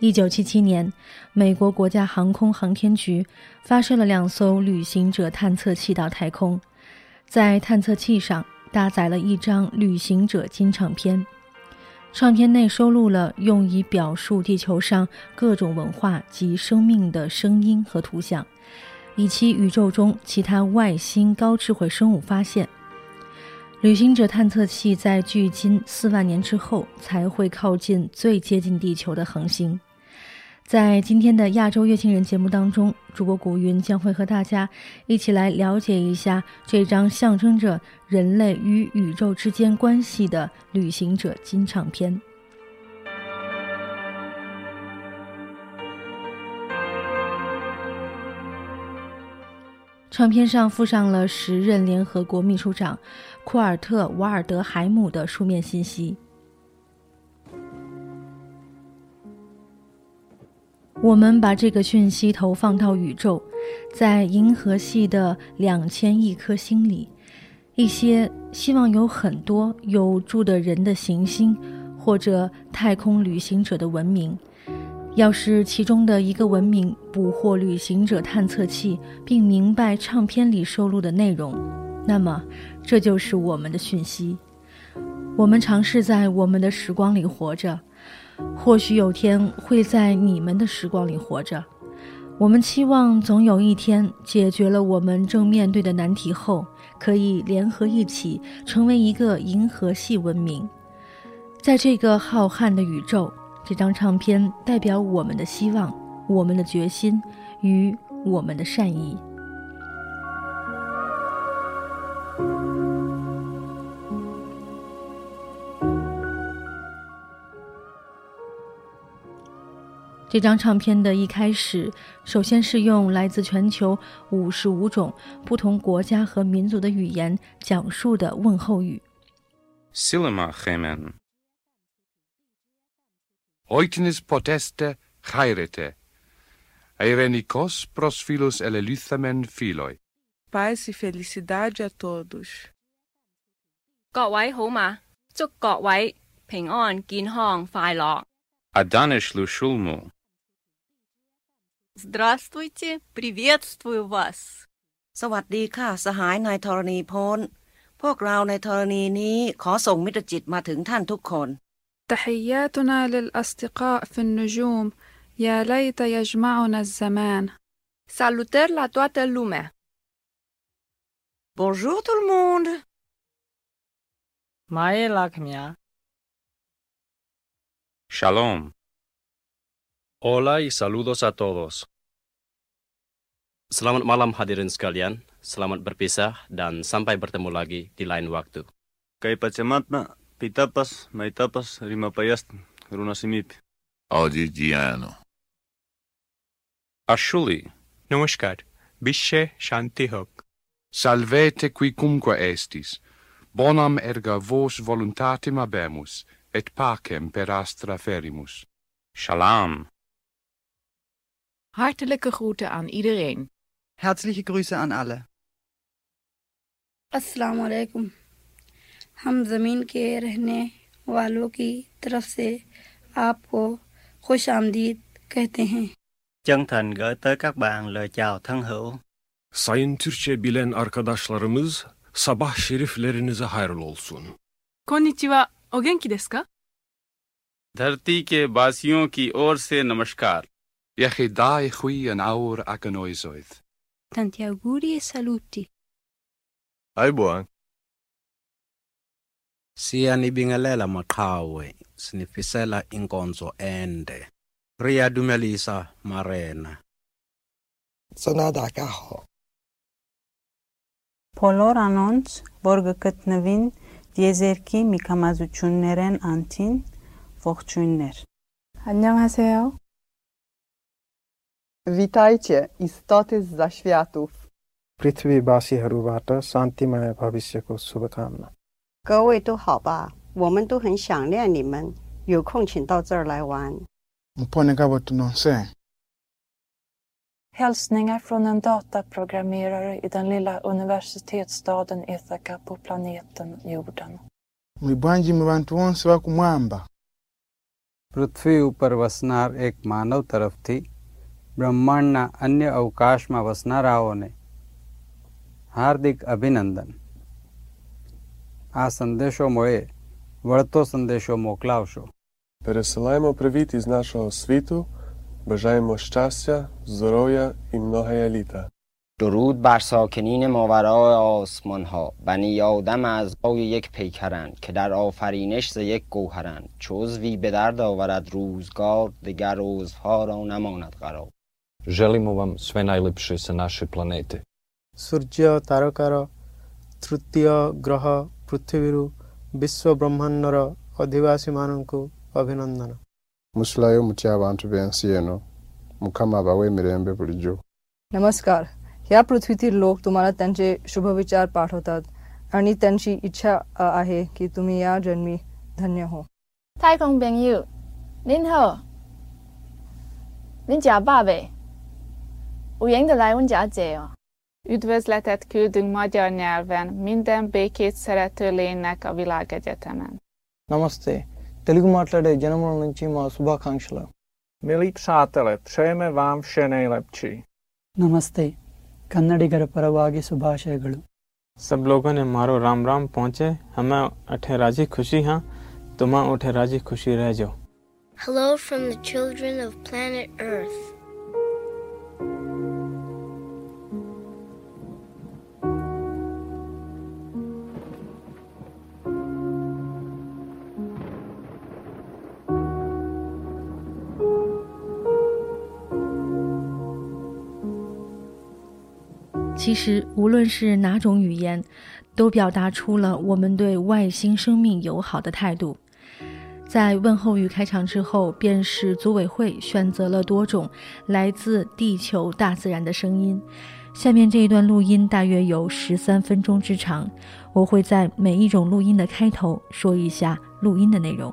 一九七七年，美国国家航空航天局发射了两艘旅行者探测器到太空，在探测器上搭载了一张旅行者金唱片，唱片内收录了用以表述地球上各种文化及生命的声音和图像，以及宇宙中其他外星高智慧生物发现。旅行者探测器在距今四万年之后才会靠近最接近地球的恒星。在今天的亚洲月星人节目当中，主播古云将会和大家一起来了解一下这张象征着人类与宇宙之间关系的旅行者金唱片。唱片上附上了时任联合国秘书长库尔特·瓦尔德海姆的书面信息。我们把这个讯息投放到宇宙，在银河系的两千亿颗星里，一些希望有很多有住的人的行星，或者太空旅行者的文明。要是其中的一个文明捕获旅行者探测器，并明白唱片里收录的内容，那么这就是我们的讯息。我们尝试在我们的时光里活着。或许有天会在你们的时光里活着。我们期望总有一天解决了我们正面对的难题后，可以联合一起成为一个银河系文明。在这个浩瀚的宇宙，这张唱片代表我们的希望、我们的决心与我们的善意。这张唱片的一开始，首先是用来自全球五十五种不同国家和民族的语言讲述的问候语。Silema Hemen. Oitines poteste chairete. Eirenikos pros philos eleluthamen philoi. Paz e felicidade a todos. 各位好嘛，祝各位平安、健康、快樂。Adanish Lushulmu. Здравствуйте, приветствую вас. สวัสดีค่ะ สหายนายธรณีพลพวกเราในธรณีนี้ขอส่งมิตรจิตมาถึงท่านทุกคน تحياتنا للأصدقاء في النجوم يا ليت يجمعنا الزمان Salutări la toată lumea. Bonjour tout le monde มาเอลาขมยา Shalom. Hola y saludos a todos. Selamat malam hadirin sekalian, selamat berpisah dan sampai bertemu lagi di lain waktu. Kay pacematna, pitapas, maitapas, rimapayast, Runasimip. Oggi Giano. Ashuli. Namaskar. Bishe shanti hok. Salvete qui cumque estis. Bonam erga vos voluntatem abemus, et pacem per astra ferimus. Shalom. Hartelijke groeten aan iedereen. Herzliche Grüße aan alle. Assalamu alaikum. Ham zameen ke rehne walo ki taraf se aapko khushamdeed kehte hain. Chân thành gửi tới các bạn lời chào thân hữu. Sayın Türkçe bilen arkadaşlarımız sabah şeriflerinize hayırlı olsun. Konnichiwa, o genki desu ka? Dharti ke basiyon ki or se namaskar. Iechidai chui an aur ac an oisoedd. Tanti auguri e saluti. Aibuan. Siyanibingelela maqhawe, sinifisela inkonzo ende. Riyadumelisa Marena. Sonada kaho. Բոլոր անոնց, որ գտնվին դիեզերքի մի կամազություններեն անտին, ողջույններ։ 안녕하세요. Witajcie, istoty z zaświatów. पृथ्वीवासीहरूबाट शान्तिमय भविष्यको शुभकामना 各位都好吧？我们都很想念你们，有空请到这儿来玩。Mpone kabo tunonse. Hälsningar från en dataprogrammerare i den lilla universitetsstaden Ithaka på planeten jorden. Mwibanji mwantu wonse bakumwamba. पृथ्वी ऊपर बसनार एक मानव तरफ थी બ્રહ્માંડના અન્ય અવકાશમાં વસનારાઓને હાર્દિક અભિનંદન આ સંદેશો મળે વળતો સંદેશો મોકલાવશો Пересилаємо привіт із нашого світу, бажаємо щастя, здоров'я і многоя літа. درود بر ساکنین ماورای آسمان ها بنی آدم از یک پیکرند که در آفرینش ز یک گوهرند چو عضوی به درد آورد روزگار دگر عضوها را نماند قرار Želimo vam sve najlepše sa naše planete. ସୂର୍ଯ୍ୟ ତାରକାର ତୃତୀୟ ଗ୍ରହ ପୃଥିବୀରୁ ବିଶ୍ୱ ବ୍ରହ୍ମାଣ୍ଡର ଅଧିବାସୀମାନଙ୍କୁ ଅଭିନନ୍ଦନ Muslayo muti abantu b'ensi eno mukama abawe emirembe bulijjo नमस्कार ह्या पृथ्वीतील लोक तुम्हाला त्यांचे शुभविचार पाठवतात आणि त्यांची इच्छा अ, आहे की तुम्ही या जन्मी धन्य हो 太空朋友，您好，您食饱未？ Ujjengdalájon gyádzéja! Üdvözletet küldünk magyar nyelven minden békét szerető lénynek a világegyetemen. Namaste! Telugu మాట్లాడే జనముల నుంచి మా శుభాకాంక్షలు Milí přátelé, přejeme vám vše nejlepší. Namaste. కన్నడిగర పరవాగి శుభాశయగలు सब लोगों ने मारो राम राम पहुंचे हमें अठे राजी खुशी हाँ tuma उठे राजी खुशी रह Hello from the children of planet Earth. 其实，无论是哪种语言，都表达出了我们对外星生命友好的态度。在问候语开场之后，便是组委会选择了多种来自地球大自然的声音。下面这一段录音大约有十三分钟之长，我会在每一种录音的开头说一下录音的内容。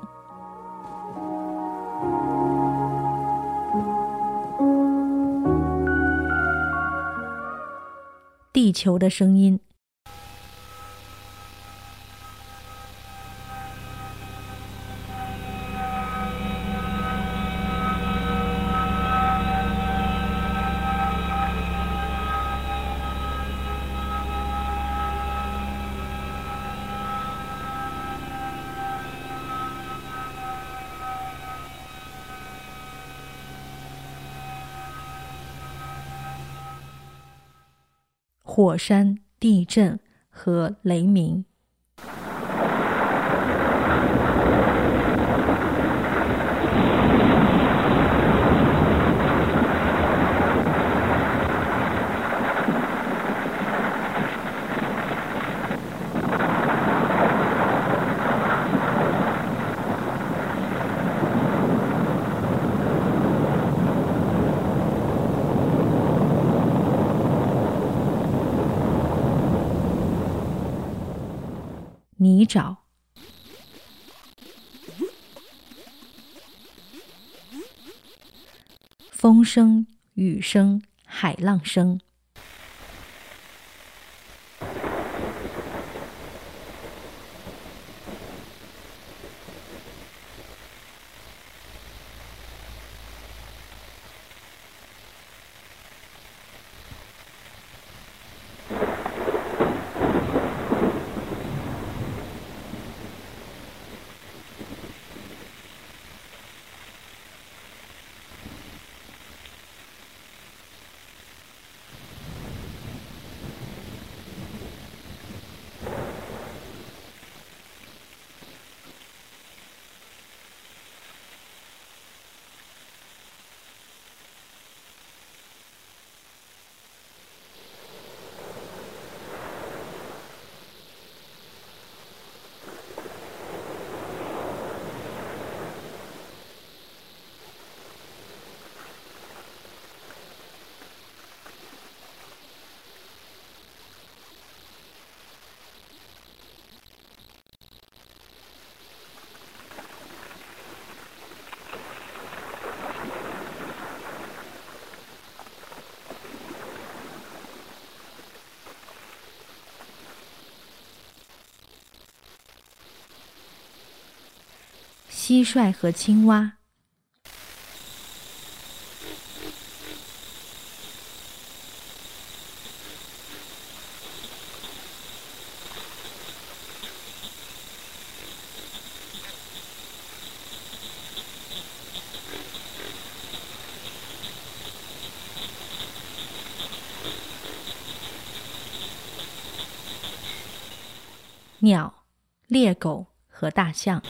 地球的声音。火山、地震和雷鸣。泥沼、风声、雨声、海浪声。蟋蟀和青蛙。鸟猎狗和大象。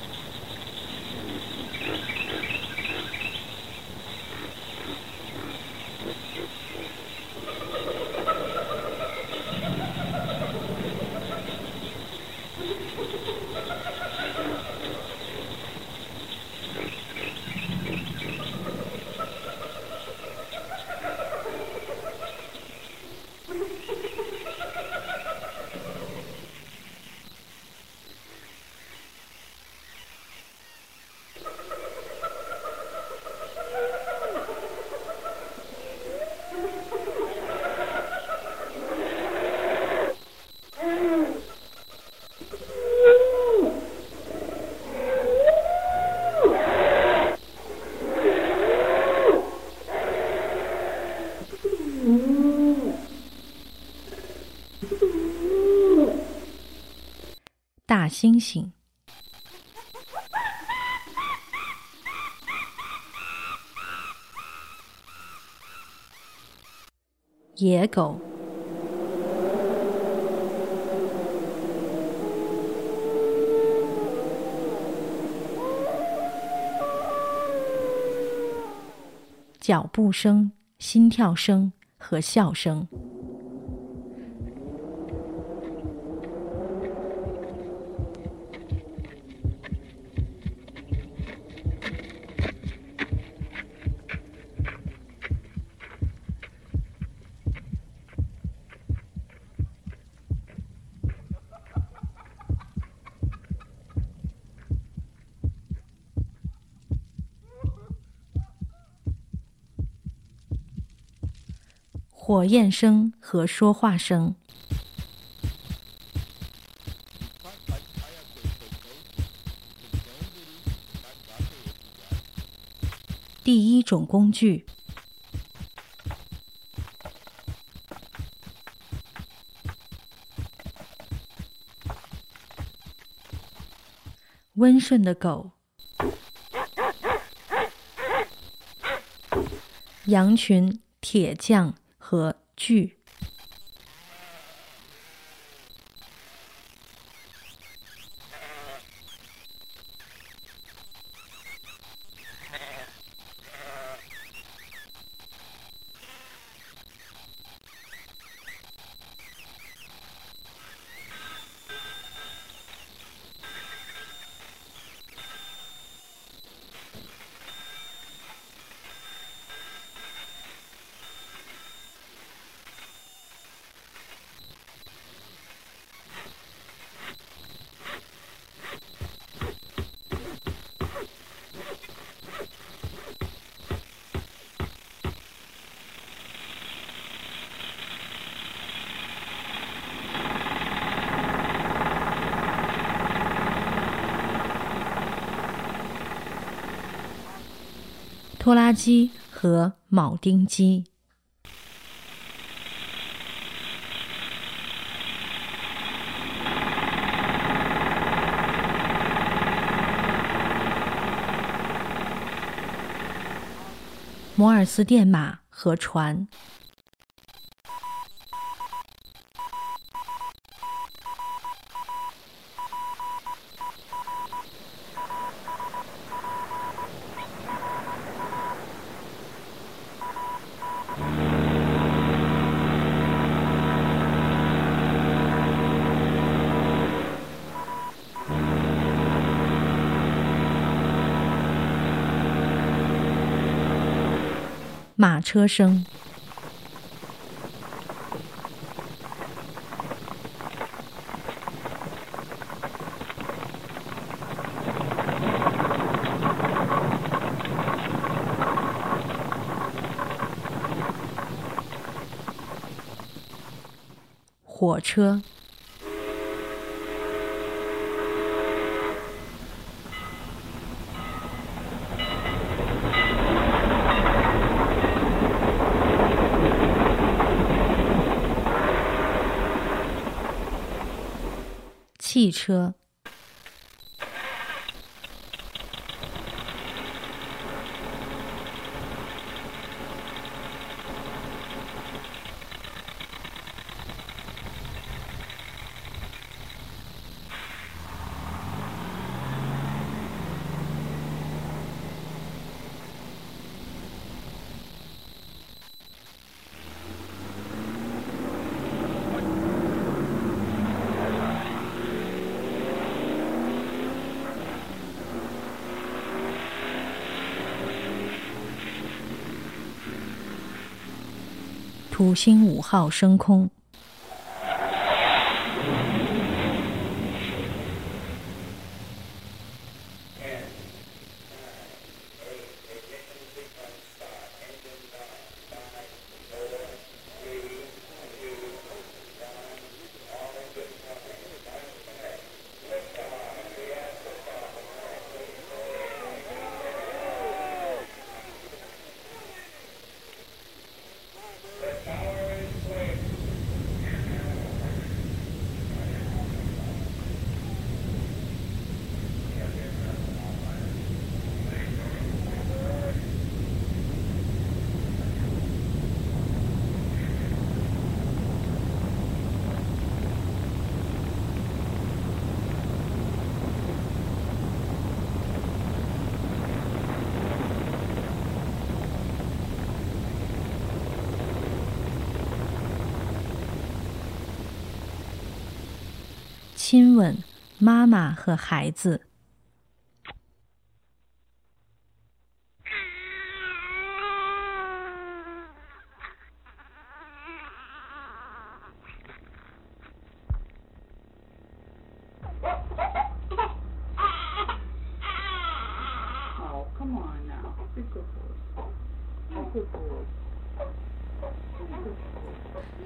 星星、野狗、脚步声、心跳声和笑声。火焰声和说话声。第一种工具：温顺的狗，羊群、铁匠。和聚。拖拉机和铆钉机。摩尔斯电码和船。马车声，火车。汽车，土星五号升空。亲吻妈妈和孩子。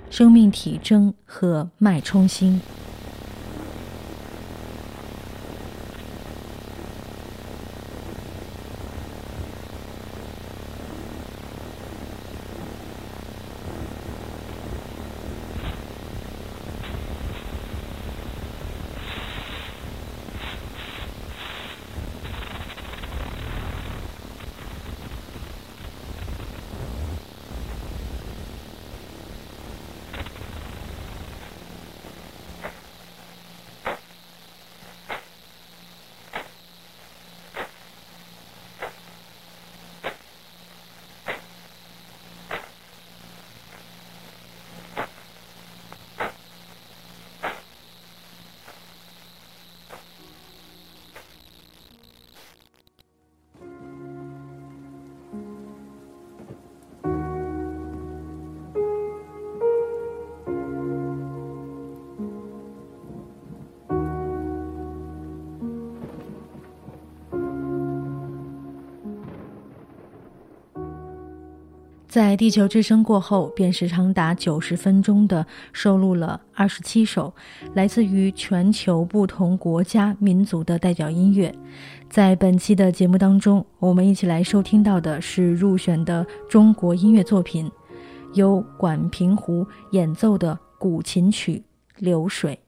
生命体征和脉冲星。在地球之声过后，便是长达九十分钟的收录了二十七首来自于全球不同国家民族的代表音乐。在本期的节目当中，我们一起来收听到的是入选的中国音乐作品，由管平湖演奏的古琴曲《流水》。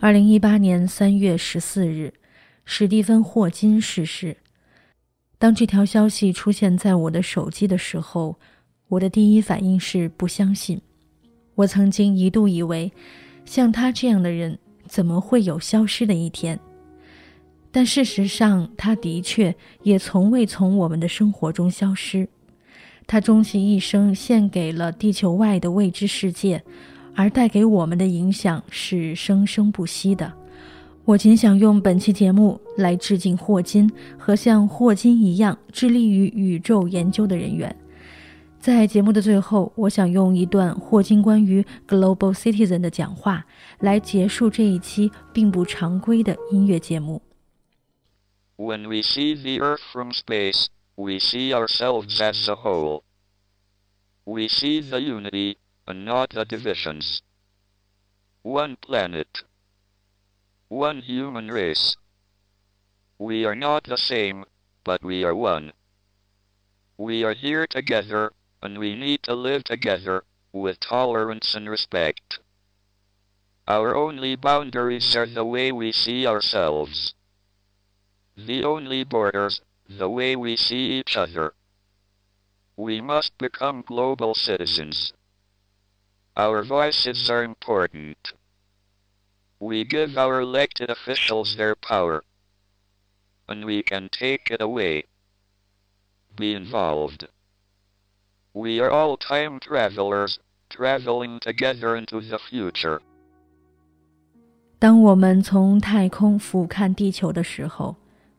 二零一八年三月十四日，史蒂芬·霍金逝世。当这条消息出现在我的手机的时候，我的第一反应是不相信。我曾经一度以为，像他这样的人怎么会有消失的一天？但事实上，他的确也从未从我们的生活中消失。他终其一生献给了地球外的未知世界。而带给我们的影响是生生不息的。我仅想用本期节目来致敬霍金和像霍金一样致力于宇宙研究的人员。在节目的最后，我想用一段霍金关于 Global Citizen 的讲话来结束这一期并不常规的音乐节目。When we see the Earth from space, we see ourselves as a whole. We see the unity. And not the divisions. One planet. One human race. We are not the same, but we are one. We are here together, and we need to live together, with tolerance and respect. Our only boundaries are the way we see ourselves. The only borders, the way we see each other. We must become global citizens. Our voices are important. We give our elected officials their power, and we can take it away. Be involved. We are all time travelers, traveling together into the future. 当我们从太空俯瞰地球的时候，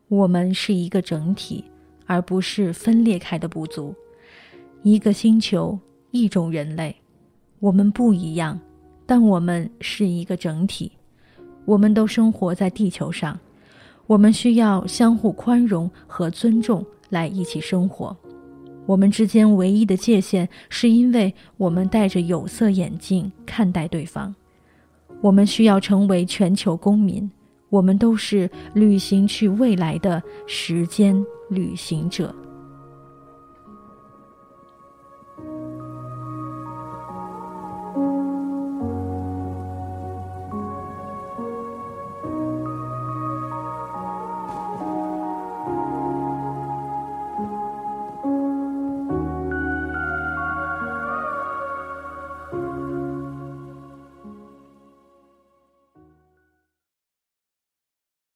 我们是一个整体，而不是分裂开的部族。一个星球，一种人类。 我们不一样，但我们是一个整体。我们都生活在地球上，我们需要相互宽容和尊重来一起生活。我们之间唯一的界限，是因为我们戴着有色眼镜看待对方。我们需要成为全球公民。我们都是旅行去未来的时间旅行者。